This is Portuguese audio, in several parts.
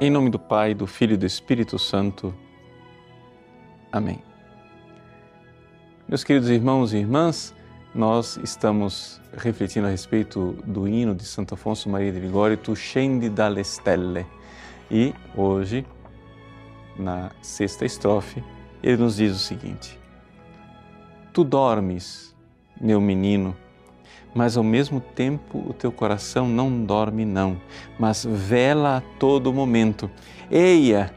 Em nome do Pai, do Filho e do Espírito Santo. Amém. Meus queridos irmãos e irmãs, nós estamos refletindo a respeito do hino de Santo Afonso Maria de Ligório, Tu scendi dalle stelle. E hoje, na sexta estrofe, ele nos diz o seguinte: Tu dormes, meu menino, mas ao mesmo tempo o teu coração não dorme, não, mas vela a todo momento. Eia,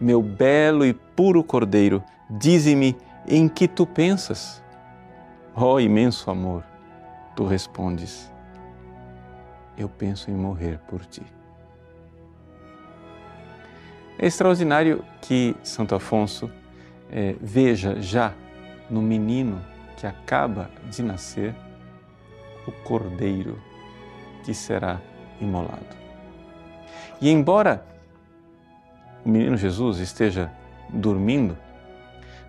meu belo e puro cordeiro, dize-me em que tu pensas. Ó oh, imenso amor, tu respondes: Eu penso em morrer por ti. É extraordinário que Santo Afonso é, veja já no menino que acaba de nascer o cordeiro que será imolado. E embora o menino Jesus esteja dormindo,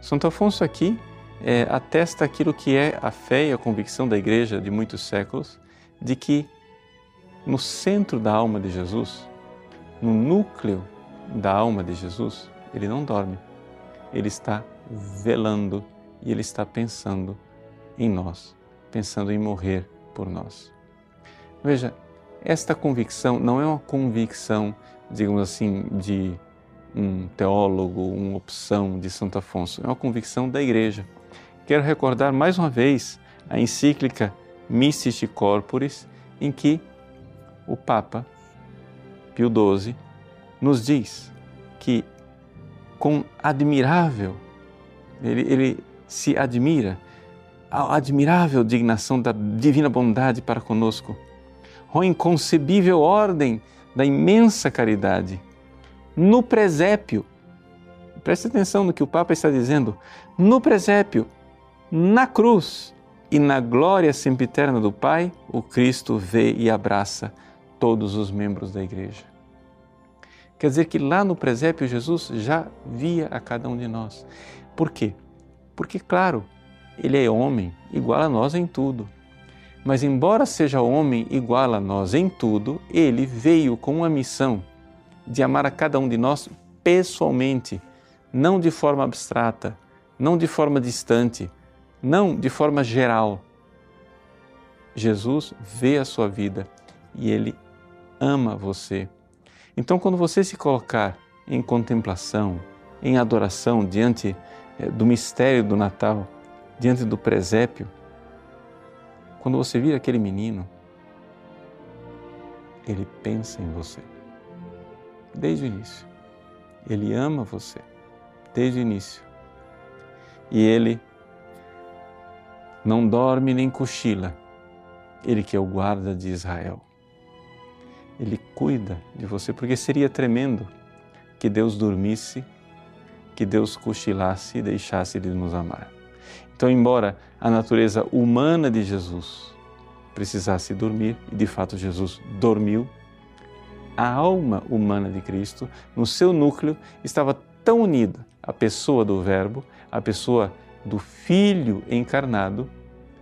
Santo Afonso aqui é, atesta aquilo que é a fé e a convicção da igreja de muitos séculos, de que no centro da alma de Jesus, no núcleo da alma de Jesus, ele não dorme, ele está velando e ele está pensando em nós, pensando em morrer por nós. Veja, esta convicção não é uma convicção, digamos assim, de um teólogo, uma opção de Santo Afonso, é uma convicção da Igreja. Quero recordar mais uma vez a encíclica Mystici Corporis, em que o Papa Pio XII nos diz que com admirável, ele, ele se admira a admirável dignação da divina bondade para conosco, a inconcebível ordem da imensa caridade. No presépio, preste atenção no que o Papa está dizendo, no presépio, na cruz e na glória sempiterna do Pai, o Cristo vê e abraça todos os membros da igreja. Quer dizer que lá no presépio Jesus já via a cada um de nós. Por quê? Porque, claro, ele é homem, igual a nós em tudo. Mas, embora seja homem igual a nós em tudo, ele veio com uma missão de amar a cada um de nós pessoalmente, não de forma abstrata, não de forma distante, não de forma geral. Jesus vê a sua vida e ele ama você. Então, quando você se colocar em contemplação, em adoração diante eh, do mistério do Natal, diante do presépio, quando você vira aquele menino, ele pensa em você. Desde o início. Ele ama você. Desde o início. E ele não dorme nem cochila. Ele que é o guarda de Israel. Ele cuida de você, porque seria tremendo que Deus dormisse, que Deus cochilasse e deixasse de nos amar. Então, embora a natureza humana de Jesus precisasse dormir, e de fato Jesus dormiu, a alma humana de Cristo, no seu núcleo, estava tão unida à pessoa do Verbo, à pessoa do Filho encarnado,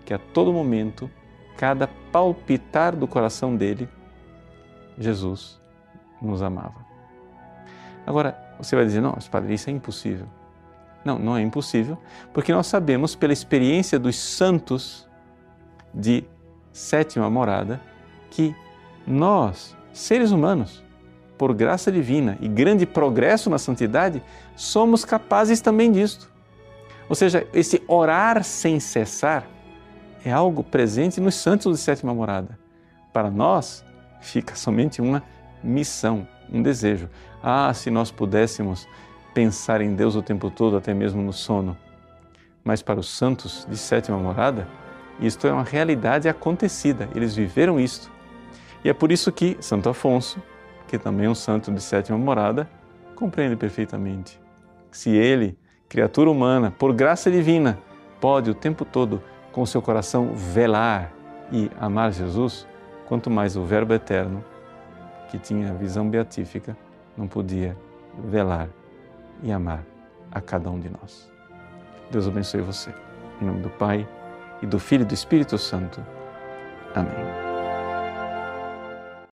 que a todo momento, cada palpitar do coração dele, Jesus nos amava. Agora, você vai dizer, não, Padre, isso é impossível. Não, não é impossível, porque nós sabemos pela experiência dos santos de sétima morada que nós, seres humanos, por graça divina e grande progresso na santidade, somos capazes também disto. Ou seja, esse orar sem cessar é algo presente nos santos de sétima morada. Para nós, fica somente uma missão, um desejo. Ah, se nós pudéssemos pensar em Deus o tempo todo, até mesmo no sono. Mas para os santos de sétima morada, isto é uma realidade acontecida, eles viveram isto. E é por isso que Santo Afonso, que também é um santo de sétima morada, compreende perfeitamente. Se ele, criatura humana, por graça divina, pode o tempo todo com seu coração velar e amar Jesus, quanto mais o Verbo eterno, que tinha a visão beatífica, não podia velar e amar a cada um de nós. Deus abençoe você. Em nome do Pai, e do Filho e do Espírito Santo. Amém.